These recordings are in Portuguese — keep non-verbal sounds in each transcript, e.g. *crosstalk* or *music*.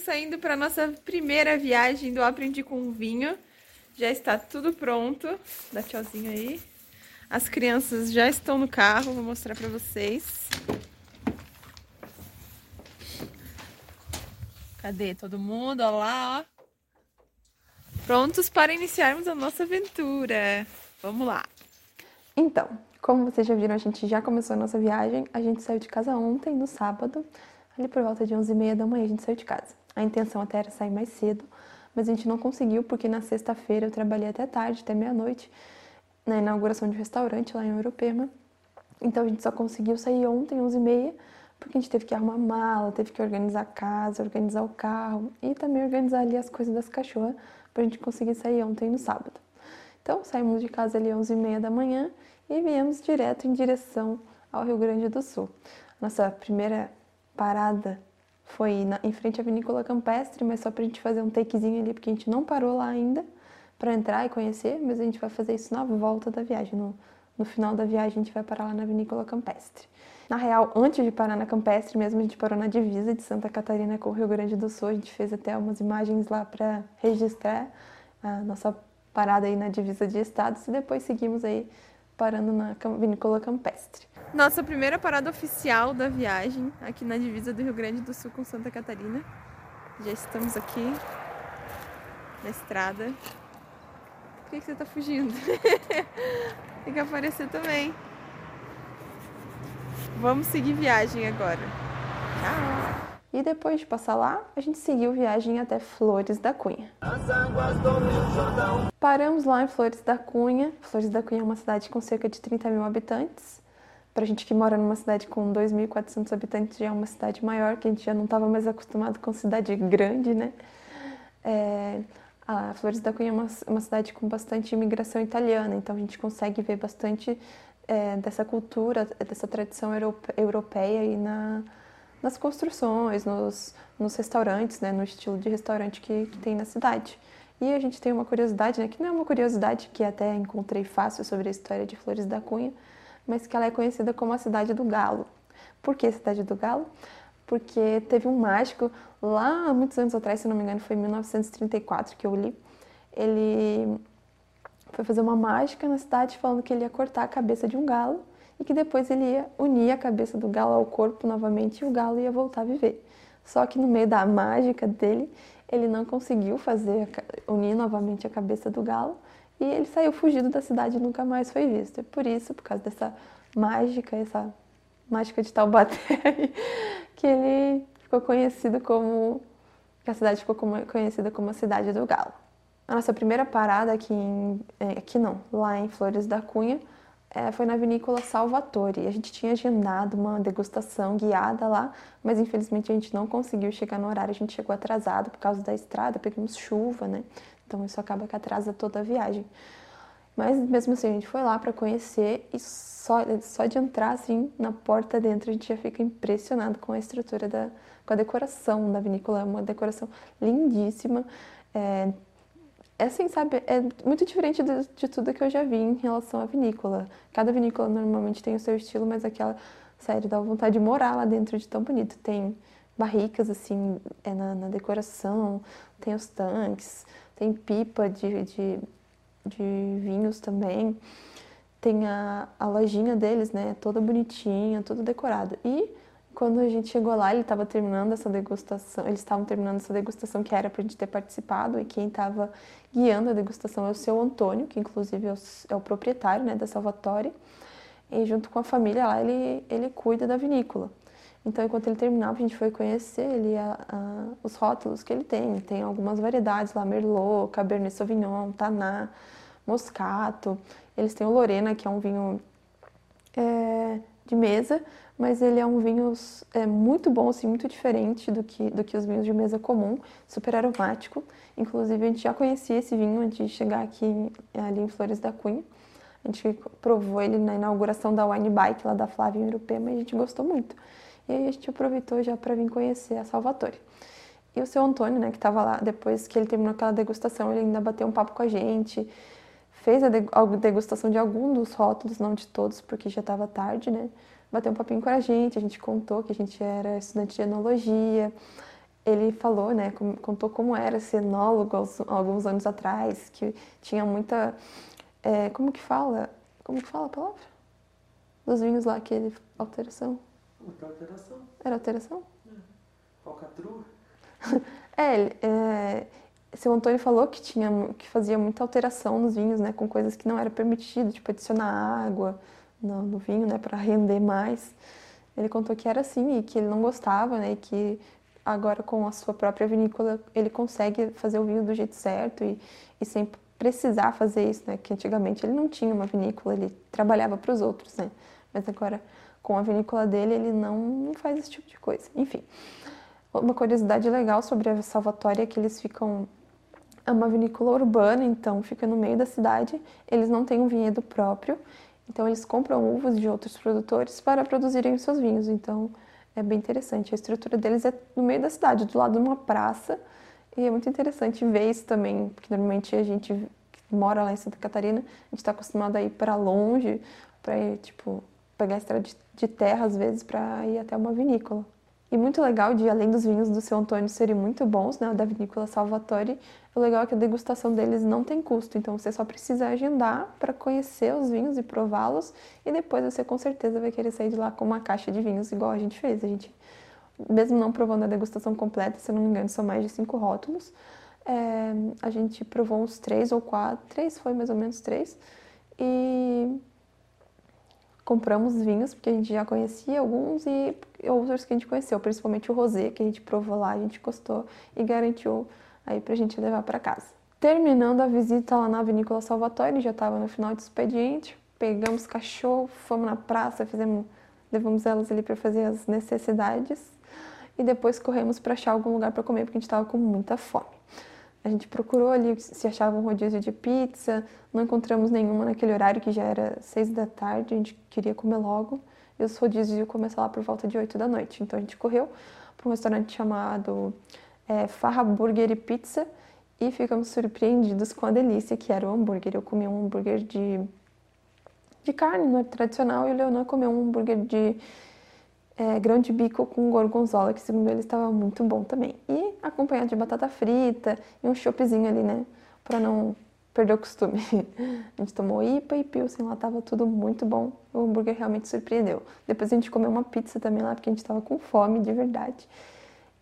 saindo para nossa primeira viagem do Aprendi com Vinho. Já está tudo pronto. Dá tchauzinho aí. As crianças já estão no carro, vou mostrar para vocês. Cadê todo mundo? Olha lá, ó. Prontos para iniciarmos a nossa aventura. Vamos lá. Então, como vocês já viram, a gente já começou a nossa viagem. A gente saiu de casa ontem, no sábado, ali por volta de 11h30 da manhã a gente saiu de casa. A intenção até era sair mais cedo, mas a gente não conseguiu porque na sexta-feira eu trabalhei até tarde, até meia-noite, na inauguração de um restaurante lá em Europerma. Então a gente só conseguiu sair ontem, 11h30, porque a gente teve que arrumar mala, teve que organizar a casa, organizar o carro e também organizar ali as coisas das cachorras para a gente conseguir sair ontem no sábado. Então saímos de casa ali 11h30 da manhã e viemos direto em direção ao Rio Grande do Sul. Nossa primeira parada foi na, em frente à Vinícola Campestre, mas só para a gente fazer um takezinho ali, porque a gente não parou lá ainda para entrar e conhecer, mas a gente vai fazer isso na volta da viagem. No, no final da viagem a gente vai parar lá na Vinícola Campestre. Na real, antes de parar na Campestre mesmo, a gente parou na divisa de Santa Catarina com o Rio Grande do Sul. A gente fez até umas imagens lá para registrar a nossa parada aí na divisa de estados e depois seguimos aí parando na Vinícola Campestre. Nossa primeira parada oficial da viagem, aqui na divisa do Rio Grande do Sul com Santa Catarina. Já estamos aqui na estrada. Por que, que você está fugindo? *laughs* Tem que aparecer também. Vamos seguir viagem agora. Tchau! E depois de passar lá, a gente seguiu viagem até Flores da Cunha. Paramos lá em Flores da Cunha. Flores da Cunha é uma cidade com cerca de 30 mil habitantes. A gente que mora numa cidade com 2.400 habitantes, já é uma cidade maior, que a gente já não estava mais acostumado com cidade grande, né? É, a Flores da Cunha é uma, uma, cidade com bastante imigração italiana, então a gente consegue ver bastante é, dessa cultura, dessa tradição europeia aí na, nas construções, nos, nos restaurantes, né, no estilo de restaurante que, que tem na cidade. E a gente tem uma curiosidade, né, que não é uma curiosidade que até encontrei fácil sobre a história de Flores da Cunha, mas que ela é conhecida como a Cidade do Galo. Por que Cidade do Galo? Porque teve um mágico lá muitos anos atrás, se não me engano, foi em 1934 que eu li. Ele foi fazer uma mágica na cidade falando que ele ia cortar a cabeça de um galo e que depois ele ia unir a cabeça do galo ao corpo novamente e o galo ia voltar a viver. Só que no meio da mágica dele, ele não conseguiu fazer unir novamente a cabeça do galo e ele saiu fugido da cidade e nunca mais foi visto. E por isso, por causa dessa mágica, essa mágica de Taubaté, *laughs* que ele ficou conhecido como que a cidade ficou conhecida como a cidade do galo. A nossa primeira parada aqui em, é, aqui não, lá em Flores da Cunha, é, foi na vinícola Salvatore. A gente tinha agendado uma degustação guiada lá, mas infelizmente a gente não conseguiu chegar no horário. A gente chegou atrasado por causa da estrada, pegamos chuva, né? Então isso acaba que atrasa toda a viagem. Mas mesmo assim a gente foi lá para conhecer e só, só de entrar assim na porta dentro a gente já fica impressionado com a estrutura da, com a decoração da vinícola, é uma decoração lindíssima. É, é assim, sabe, é muito diferente de, de, tudo que eu já vi em relação à vinícola. Cada vinícola normalmente tem o seu estilo, mas aquela, sério, dá vontade de morar lá dentro de tão bonito. Tem barricas, assim, é na, na decoração, tem os tanques, tem pipa de, de, de vinhos também. Tem a, a lojinha deles, né, toda bonitinha, tudo decorado. E quando a gente chegou lá, ele estava terminando essa degustação, eles estavam terminando essa degustação que era para a gente ter participado, e quem estava guiando a degustação é o seu Antônio, que inclusive é o, é o proprietário né, da Salvatore, e junto com a família lá, ele, ele cuida da vinícola. Então, enquanto ele terminava, a gente foi conhecer ele, a, a, os rótulos que ele tem. Tem algumas variedades lá, Merlot, Cabernet Sauvignon, Taná, Moscato. Eles têm o Lorena, que é um vinho é, de mesa, mas ele é um vinho é, muito bom, assim, muito diferente do que, do que os vinhos de mesa comum, super aromático. Inclusive, a gente já conhecia esse vinho antes de chegar aqui ali em Flores da Cunha. A gente provou ele na inauguração da Wine Bike, lá da Flávia em Urupema, e a gente gostou muito. E aí a gente aproveitou já para vir conhecer a Salvatore. E o seu Antônio, né, que estava lá, depois que ele terminou aquela degustação, ele ainda bateu um papo com a gente, fez a degustação de algum dos rótulos, não de todos, porque já estava tarde, né? bateu um papinho com a gente, a gente contou que a gente era estudante de enologia. ele falou, né, contou como era ser enólogo alguns anos atrás, que tinha muita, é, como que fala, como que fala a palavra? Dos vinhos lá, aquele, alteração. Alteração? Era alteração? É. Falcatrua? *laughs* é, é, seu Antônio falou que tinha que fazia muita alteração nos vinhos, né, com coisas que não era permitido, tipo adicionar água no, no vinho, né, para render mais. Ele contou que era assim e que ele não gostava, né, e que agora com a sua própria vinícola ele consegue fazer o vinho do jeito certo e, e sem precisar fazer isso, né, que antigamente ele não tinha uma vinícola, ele trabalhava para os outros, né, mas agora com a vinícola dele ele não, faz esse tipo de coisa. Enfim, uma curiosidade legal sobre a Salvatória é que eles ficam é uma vinícola urbana, então fica no meio da cidade. Eles não têm um vinhedo próprio, então eles compram uvas de outros produtores para produzirem os seus vinhos. Então é bem interessante. A estrutura deles é no meio da cidade, do lado de uma praça. E é muito interessante ver isso também, porque normalmente a gente que mora lá em Santa Catarina, a gente está acostumado a ir para longe, para ir, tipo, pegar a estrada de terra às vezes para ir até uma vinícola. E muito legal de, além dos vinhos do seu Antônio serem muito bons, né, da vinícola Salvatore, o legal é que a degustação deles não tem custo, então você só precisa agendar para conhecer os vinhos e prová-los, e depois você com certeza vai querer sair de lá com uma caixa de vinhos igual a gente fez. A gente, mesmo não provando a degustação completa, se não me engano, são mais de cinco rótulos, é, a gente provou uns três ou quatro, três foi mais ou menos três, e compramos vinhos, porque a gente já conhecia alguns e outros que a gente conheceu, principalmente o rosé, que a gente provou lá, a gente gostou e garantiu aí pra gente levar para casa. Terminando a visita lá na Vinícola Salvatore, já estava no final de expediente, pegamos cachorro, fomos na praça, fizemos, levamos elas ali para fazer as necessidades e depois corremos para achar algum lugar para comer, porque a gente estava com muita fome. A gente procurou ali se achava um rodízio de pizza, não encontramos nenhuma naquele horário que já era seis da tarde, a gente queria comer logo. E os rodízios iam começar lá por volta de oito da noite. Então a gente correu para um restaurante chamado é, Farra Burger e Pizza e ficamos surpreendidos com a delícia que era o hambúrguer. Eu comi um hambúrguer de, de carne, não é tradicional, e o Leonor comeu um hambúrguer de é, grão de bico com gorgonzola, que segundo ele estava muito bom também. E acompanhado de batata frita e um choppzinho ali, né? Para não perder o costume. *laughs* A gente tomou IPA e Pilsen lá, tava tudo muito bom. O hambúrguer realmente surpreendeu. Depois a gente comeu uma pizza também lá, porque a gente tava com fome de verdade.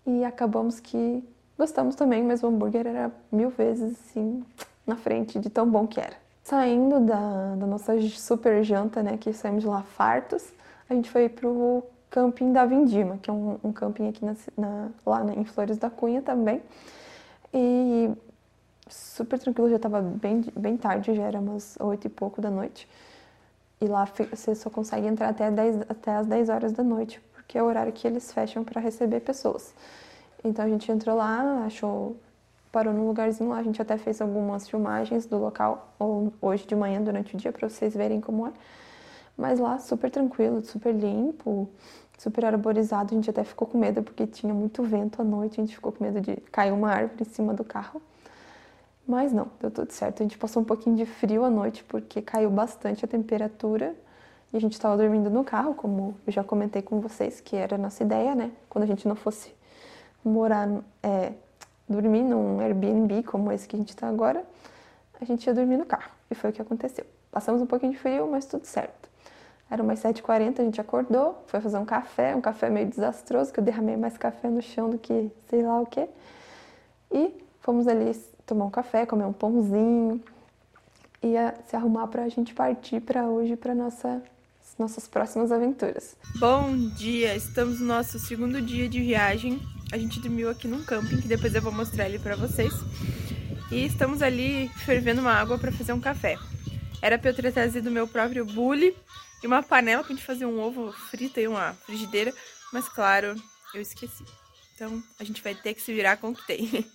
E acabamos que gostamos também, mas o hambúrguer era mil vezes assim na frente de tão bom que era. Saindo da, da nossa super janta, né, que saímos de lá fartos, a gente foi pro camping da Vindima, que é um, um camping aqui na, na, lá em Flores da Cunha também. E super tranquilo, já estava bem, bem tarde, já era umas oito e pouco da noite. E lá você só consegue entrar até, 10, até as 10 horas da noite, porque é o horário que eles fecham para receber pessoas. Então a gente entrou lá, achou, parou num lugarzinho lá, a gente até fez algumas filmagens do local, hoje de manhã durante o dia, para vocês verem como é. Mas lá super tranquilo, super limpo, super arborizado. A gente até ficou com medo porque tinha muito vento à noite, a gente ficou com medo de cair uma árvore em cima do carro. Mas não, deu tudo certo. A gente passou um pouquinho de frio à noite porque caiu bastante a temperatura e a gente estava dormindo no carro, como eu já comentei com vocês, que era a nossa ideia, né? Quando a gente não fosse morar, é, dormir num Airbnb como esse que a gente está agora, a gente ia dormir no carro. E foi o que aconteceu. Passamos um pouquinho de frio, mas tudo certo. Era umas 7h40, a gente acordou, foi fazer um café, um café meio desastroso, que eu derramei mais café no chão do que sei lá o que. E fomos ali tomar um café, comer um pãozinho, e se arrumar para a gente partir para hoje, para nossa nossas próximas aventuras. Bom dia, estamos no nosso segundo dia de viagem. A gente dormiu aqui num camping, que depois eu vou mostrar ele para vocês. E estamos ali fervendo uma água para fazer um café. Era para eu ter trazido meu próprio bule, e uma panela pra gente fazer um ovo frito e uma frigideira, mas claro, eu esqueci. Então a gente vai ter que se virar com o que tem. *laughs*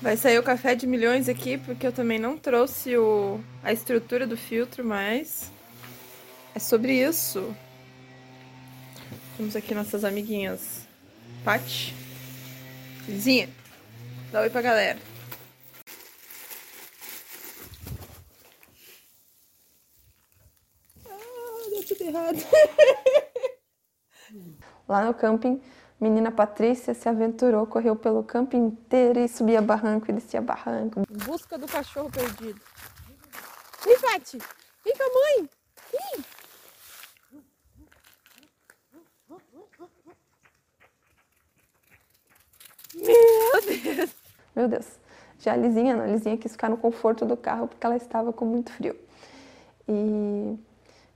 Vai sair o café de milhões aqui, porque eu também não trouxe o, a estrutura do filtro, mas é sobre isso. Temos aqui nossas amiguinhas Paty, Lizinha, dá oi pra galera. *laughs* Lá no camping Menina Patrícia se aventurou, correu pelo campo inteiro e subia barranco e descia barranco. Em busca do cachorro perdido. Vem, Pati! Vem com a mãe! Vem! Meu Deus! Meu Deus. Já a Lizinha, não, a Lizinha quis ficar no conforto do carro porque ela estava com muito frio. E,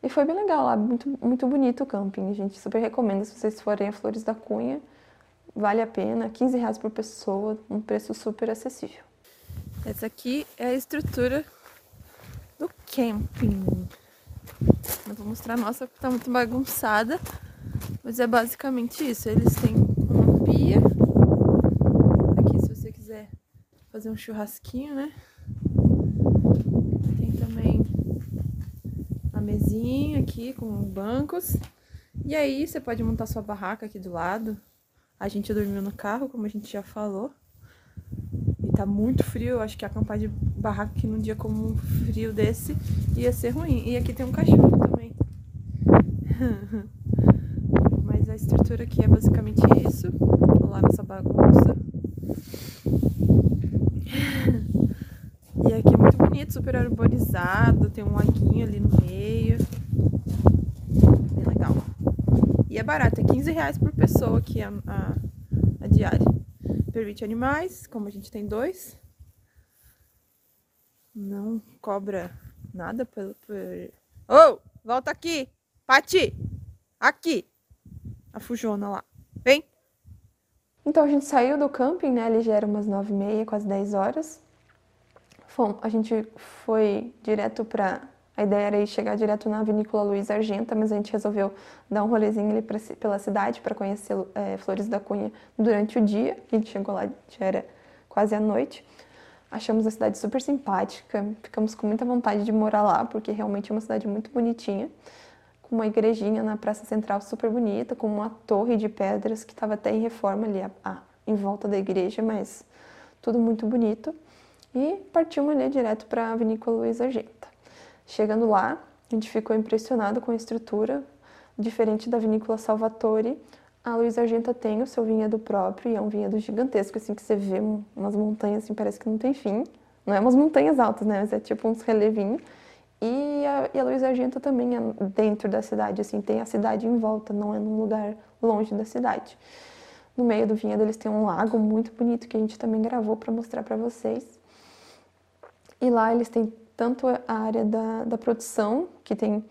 e foi bem legal lá, muito, muito bonito o camping. Gente super recomenda se vocês forem a Flores da Cunha. Vale a pena, 15 reais por pessoa, um preço super acessível. Essa aqui é a estrutura do camping. Vou mostrar a nossa porque tá muito bagunçada. Mas é basicamente isso. Eles têm uma pia. Aqui se você quiser fazer um churrasquinho, né? Tem também a mesinha aqui com bancos. E aí você pode montar sua barraca aqui do lado. A gente dormiu no carro, como a gente já falou. E tá muito frio, eu acho que acampar de barraca aqui num dia como um frio desse ia ser ruim. E aqui tem um cachorro também. *laughs* Mas a estrutura aqui é basicamente isso. Lá nossa bagunça. *laughs* E aqui bonito, super arborizado, tem um laguinho ali no meio. Bem legal. E é barato, é 15 reais por pessoa aqui a, a, a diária. Permite animais, como a gente tem dois. Não cobra nada pelo. Por... Oh, volta aqui! Pati! Aqui! A fujona lá. Vem! Então a gente saiu do camping, né? Ali já era umas nove e meia, quase 10 horas. Bom, a gente foi direto para. A ideia era ir chegar direto na Vinícola Luiz Argenta, mas a gente resolveu dar um rolezinho ali pra, pela cidade para conhecer é, Flores da Cunha durante o dia. A gente chegou lá, já era quase à noite. Achamos a cidade super simpática, ficamos com muita vontade de morar lá, porque realmente é uma cidade muito bonitinha. Com uma igrejinha na Praça Central super bonita, com uma torre de pedras que estava até em reforma ali a, a, em volta da igreja, mas tudo muito bonito e partimos ali direto para a vinícola Luiz Argenta. Chegando lá, a gente ficou impressionado com a estrutura, diferente da vinícola Salvatore. A Luiz Argenta tem o seu vinhedo próprio e é um vinhedo gigantesco, assim, que você vê umas montanhas, assim, parece que não tem fim. Não é umas montanhas altas, né, mas é tipo uns relevinhos. E a, e a Luiz Argenta também é dentro da cidade, assim, tem a cidade em volta, não é num lugar longe da cidade. No meio do vinhedo eles têm um lago muito bonito que a gente também gravou para mostrar para vocês. E lá eles têm tanto a área da, da produção, que tem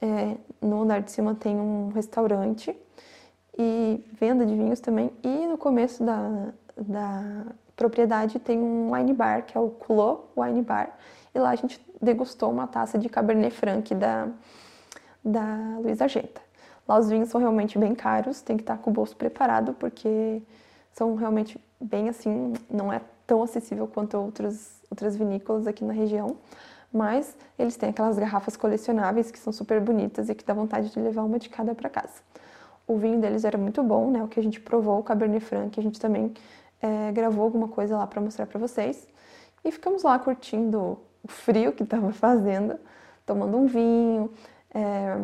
é, no andar de cima tem um restaurante e venda de vinhos também. E no começo da, da propriedade tem um wine bar, que é o Clô Wine Bar. E lá a gente degustou uma taça de Cabernet Franc da, da Luiz Argenta. Lá os vinhos são realmente bem caros, tem que estar com o bolso preparado, porque são realmente bem assim, não é tão acessível quanto outros outras vinícolas aqui na região, mas eles têm aquelas garrafas colecionáveis que são super bonitas e que dá vontade de levar uma de cada para casa. O vinho deles era muito bom, né? O que a gente provou, o Cabernet Franc, a gente também é, gravou alguma coisa lá para mostrar para vocês. E ficamos lá curtindo o frio que estava *laughs* fazendo, tomando um vinho, é,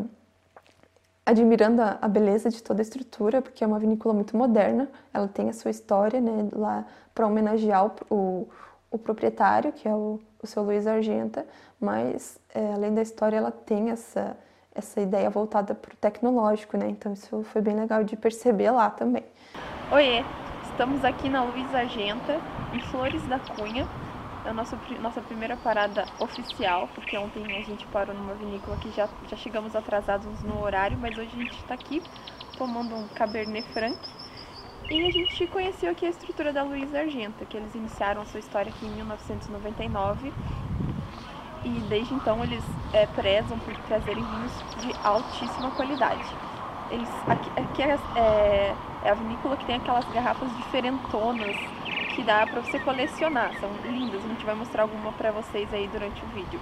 admirando a, a, beleza de toda a estrutura, porque é uma vinícola muito moderna, ela tem a sua história, né? Lá para homenagear o, o proprietário, que é o, o seu Luiz Argenta, mas é, além da história, ela tem essa, essa ideia voltada para o tecnológico, né? Então isso foi bem legal de perceber lá também. Oiê, estamos aqui na Luiz Argenta, em Flores da Cunha. É a nossa, nossa primeira parada oficial, porque ontem a gente parou numa vinícola que já, já chegamos atrasados no horário, mas hoje a gente está aqui tomando um Cabernet Franc e a gente conheceu aqui a estrutura da Luiz Argenta, que eles iniciaram sua história aqui em 1999. E desde então eles é, prezam por trazerem vinhos de altíssima qualidade. Eles, aqui, aqui é, é, é a vinícola que tem aquelas garrafas diferentonas que dá para você colecionar. São lindas, a gente vai mostrar alguma para vocês aí durante o vídeo.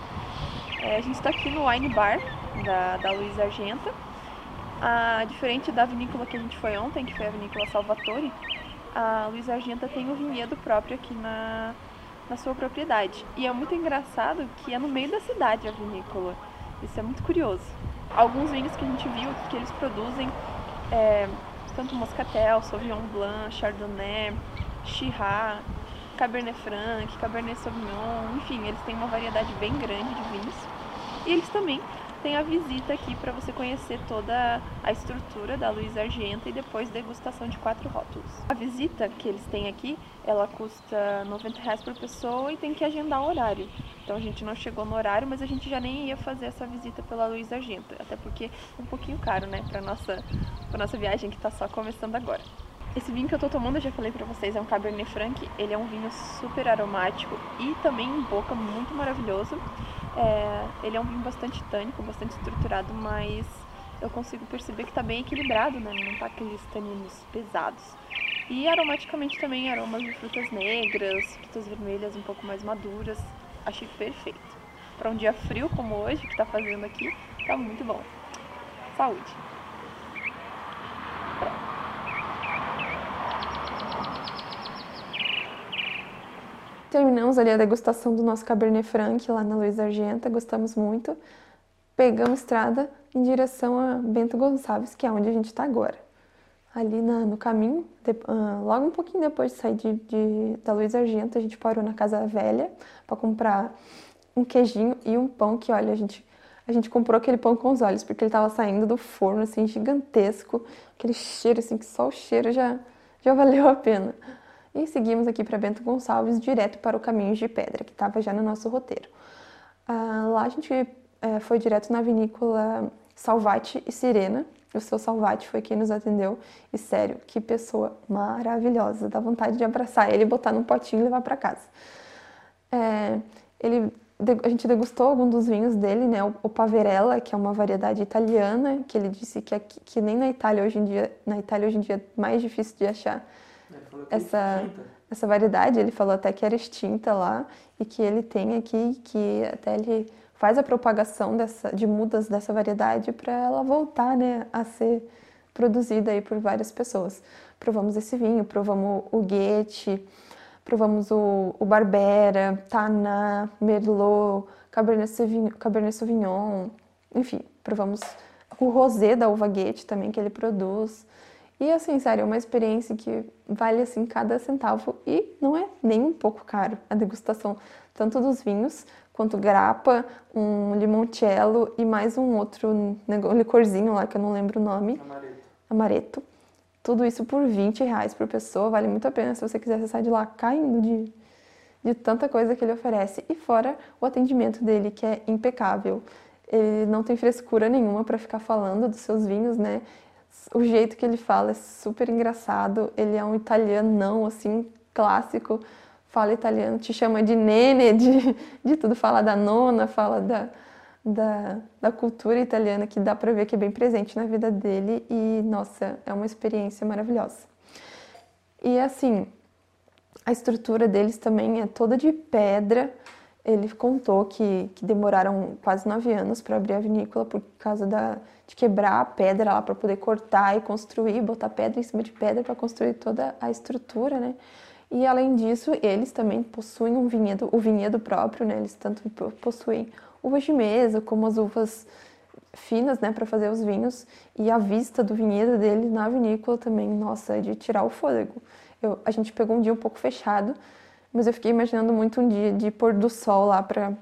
É, a gente está aqui no Wine Bar da, da Luiz Argenta a, diferente da vinícola que a gente foi ontem, que foi a vinícola Salvatore, a Luiz Argenta tem um vinhedo próprio aqui na, na sua propriedade. E é muito engraçado que é no meio da cidade a vinícola. Isso é muito curioso. Alguns vinhos que a gente viu que eles produzem é, tanto Moscatel, Sauvignon Blanc, Chardonnay, Shiraz, Cabernet Franc, Cabernet Sauvignon, enfim, eles têm uma variedade bem grande de vinhos. E eles também têm a visita aqui para você conhecer toda a estrutura da Luiz Argenta e depois degustação de quatro rótulos. A visita que eles têm aqui, ela custa 90 reais por pessoa e tem que agendar o horário. Então a gente não chegou no horário, mas a gente já nem ia fazer essa visita pela Luiz Argenta, até porque é um pouquinho caro, né, para nossa para nossa viagem que está só começando agora. Esse vinho que eu tô tomando, eu já falei pra vocês, é um Cabernet Franc. Ele é um vinho super aromático e também em boca muito maravilhoso. É, ele é um vinho bastante tânico, bastante estruturado, mas eu consigo perceber que tá bem equilibrado, né? Não tá aqueles taninos pesados. E aromaticamente também aromas de frutas negras, frutas vermelhas um pouco mais maduras. Achei perfeito. Para um dia frio como hoje, que tá fazendo aqui, tá muito bom. Saúde! Terminamos ali a degustação do nosso Cabernet Franc lá na Luiz Argenta, gostamos muito. Pegamos estrada em direção a Bento Gonçalves, que é onde a gente está agora. Ali na, no caminho, de, uh, logo um pouquinho depois de sair de, de, da Luiz Argenta, a gente parou na Casa Velha para comprar um queijinho e um pão que, olha, a gente, a gente comprou aquele pão com os olhos, porque ele estava saindo do forno, assim, gigantesco, aquele cheiro, assim, que só o cheiro já, já valeu a pena e seguimos aqui para Bento Gonçalves, direto para o Caminhos de Pedra, que estava já no nosso roteiro. Ah, lá a gente é, foi direto na vinícola Salvati e Sirena. O seu Salvati foi quem nos atendeu. E sério, que pessoa maravilhosa. Dá vontade de abraçar ele, botar num potinho e levar para casa. É, ele, a gente degustou algum dos vinhos dele, né? O, Paverella, que é uma variedade italiana, que ele disse que, aqui, que nem na Itália hoje em dia, na Itália hoje em dia é mais difícil de achar essa, essa variedade. Ele falou até que era extinta lá e que ele tem aqui, que até ele faz a propagação dessa, de mudas dessa variedade para ela voltar né, a ser produzida aí por várias pessoas. Provamos esse vinho, provamos o Guete, provamos o, o Barbera, Taná, Merlot, Cabernet Sauvignon, Cabernet Sauvignon, enfim, provamos o rosé da uva Guete também que ele produz. E assim, sério, é uma experiência que vale assim cada centavo e não é nem um pouco caro a degustação tanto dos vinhos quanto grappa, um limoncello e mais um outro licorzinho lá que eu não lembro o nome. Amareto. Amareto. Tudo isso por 20 reais por pessoa, vale muito a pena se você quiser sair de lá caindo de, de tanta coisa que ele oferece. E fora o atendimento dele, que é impecável. Ele não tem frescura nenhuma para ficar falando dos seus vinhos, né? O jeito que ele fala é super engraçado. Ele é um italianão, assim, clássico. Fala italiano, te chama de nene, de, de tudo. Fala da nona, fala da, da, da cultura italiana, que dá pra ver que é bem presente na vida dele. E, nossa, é uma experiência maravilhosa. E, assim, a estrutura deles também é toda de pedra. Ele contou que, que demoraram quase nove anos para abrir a vinícola por causa da, de quebrar a pedra lá para poder cortar e construir, botar pedra em cima de pedra para construir toda a estrutura, né? E além disso, eles também possuem um vinhedo, o vinhedo próprio, né? Eles tanto possuem uvas de mesa como as uvas finas, né, para fazer os vinhos. E a vista do vinhedo dele na vinícola também, nossa, é de tirar o fôlego. Eu, a gente pegou um dia um pouco fechado, mas eu fiquei imaginando muito um dia de pôr do sol lá para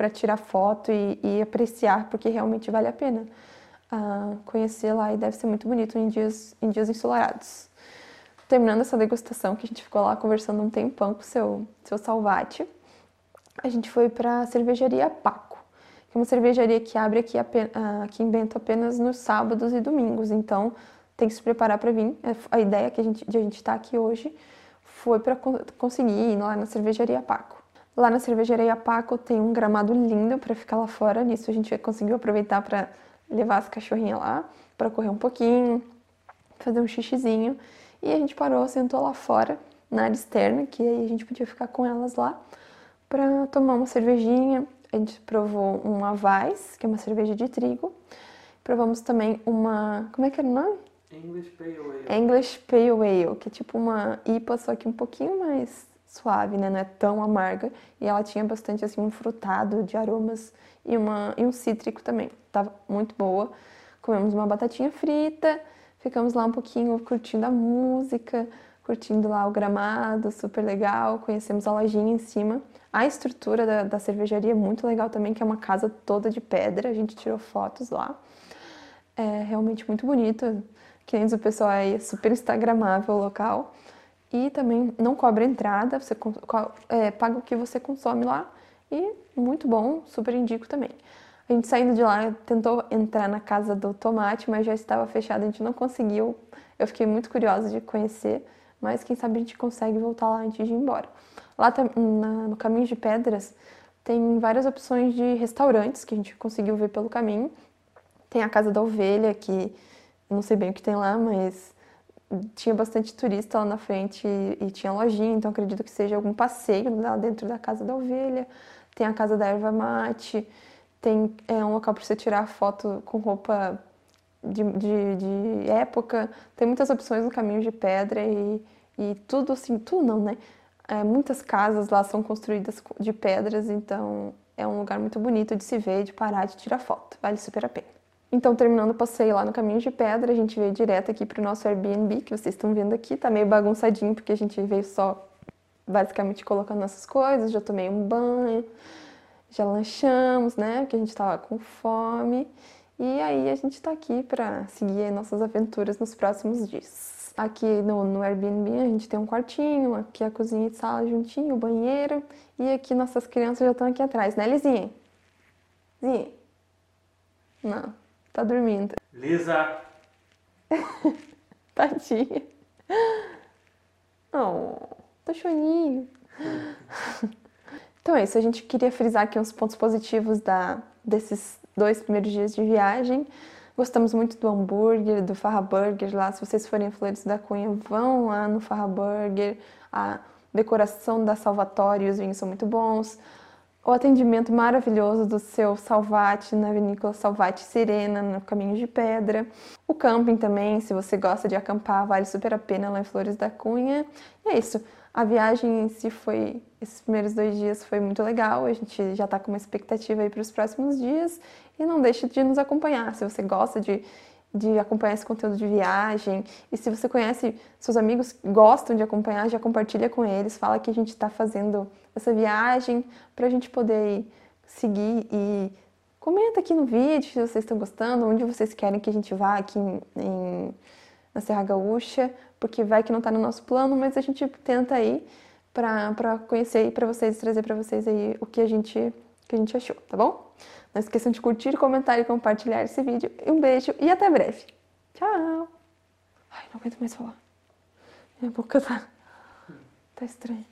para tirar foto e, e, apreciar, porque realmente vale a pena uh, conhecer lá e deve ser muito bonito em dias, em dias ensolarados. Terminando essa degustação, que a gente ficou lá conversando um tempão com o seu, seu Salvati, a gente foi para a cervejaria Paco, que é uma cervejaria que abre aqui, aqui em Bento apenas nos sábados e domingos, então tem que se preparar para vir. É, a ideia que a gente, de a gente estar tá aqui hoje foi para conseguir ir lá na cervejaria Paco. Lá na cervejaria Paco tem um gramado lindo para ficar lá fora. Nisso a gente conseguiu aproveitar para levar as cachorrinhas lá para correr um pouquinho, fazer um xixizinho. E a gente parou, sentou lá fora, na área externa, que aí a gente podia ficar com elas lá para tomar uma cervejinha. A gente provou um Avais, que é uma cerveja de trigo. Provamos também uma. Como é que era o nome? English Pale Ale. English Pale Ale, que é tipo uma IPA, só que um pouquinho mais suave, né? Não é tão amarga. E ela tinha bastante, assim, um frutado de aromas e, uma, e um cítrico também. Tava muito boa. Comemos uma batatinha frita, Ficamos lá um pouquinho curtindo a música, curtindo lá o gramado, super legal. Conhecemos a lojinha em cima. A estrutura da, da cervejaria é muito legal também, que é uma casa toda de pedra. A gente tirou fotos lá. É realmente muito bonito. Que nem o pessoal é super instagramável o local. E também não cobra entrada, você é, paga o que você consome lá. E muito bom, super indico também. A gente saindo de lá tentou entrar na casa do tomate, mas já estava fechado, a gente não conseguiu. Eu fiquei muito curiosa de conhecer, mas quem sabe a gente consegue voltar lá antes de ir embora. Lá no Caminho de Pedras tem várias opções de restaurantes que a gente conseguiu ver pelo caminho. Tem a Casa da Ovelha, que não sei bem o que tem lá, mas tinha bastante turista lá na frente e, e tinha lojinha, então acredito que seja algum passeio lá dentro da Casa da Ovelha. Tem a Casa da Erva Mate tem é, um local para você tirar foto com roupa de, de, de, época. Tem muitas opções no caminho de pedra e, e tudo assim, tudo não, né? É, muitas casas lá são construídas de pedras, então é um lugar muito bonito de se ver, de parar, de tirar foto. Vale super a pena. Então, terminando o passeio lá no Caminho de Pedra, a gente veio direto aqui para o nosso Airbnb, que vocês estão vendo aqui. Tá meio bagunçadinho, porque a gente veio só basicamente colocando nossas coisas, já tomei um banho, já lanchamos, né? Porque a gente estava com fome. E aí a gente está aqui para seguir nossas aventuras nos próximos dias. Aqui no, no, Airbnb a gente tem um quartinho, aqui a cozinha e sala juntinho, o banheiro. E aqui nossas crianças já estão aqui atrás, né, Lizinha? Lizinha? Não, tá dormindo. Lisa! *laughs* Tadinha. Oh, tá choninho. Então é isso, a gente queria frisar aqui uns pontos positivos da, desses dois primeiros dias de viagem. Gostamos muito do hambúrguer, do Farra Burger lá. Se vocês forem em Flores da Cunha, vão lá no Farra Burger. A decoração da Salvatore e os vinhos são muito bons. O atendimento maravilhoso do seu Salvati na vinícola Salvati Sirena, no Caminho de Pedra. O camping também, se você gosta de acampar, vale super a pena lá em Flores da Cunha. E é isso. A viagem em si foi, esses primeiros dois dias foi muito legal, a gente já está com uma expectativa aí para os próximos dias e não deixe de nos acompanhar. Se você gosta de, de acompanhar esse conteúdo de viagem e se você conhece, seus amigos gostam de acompanhar, já compartilha com eles, fala que a gente está fazendo essa viagem para a gente poder seguir e comenta aqui no vídeo se vocês estão gostando, onde vocês querem que a gente vá aqui em, em na Serra Gaúcha, porque vai que não está no nosso plano, mas a gente tenta aí para conhecer e para vocês trazer para vocês aí o que a gente que a gente achou, tá bom? Não esqueçam de curtir, comentar e compartilhar esse vídeo. Um beijo e até breve. Tchau. Ai, não aguento mais falar. Minha boca tá tá estranha.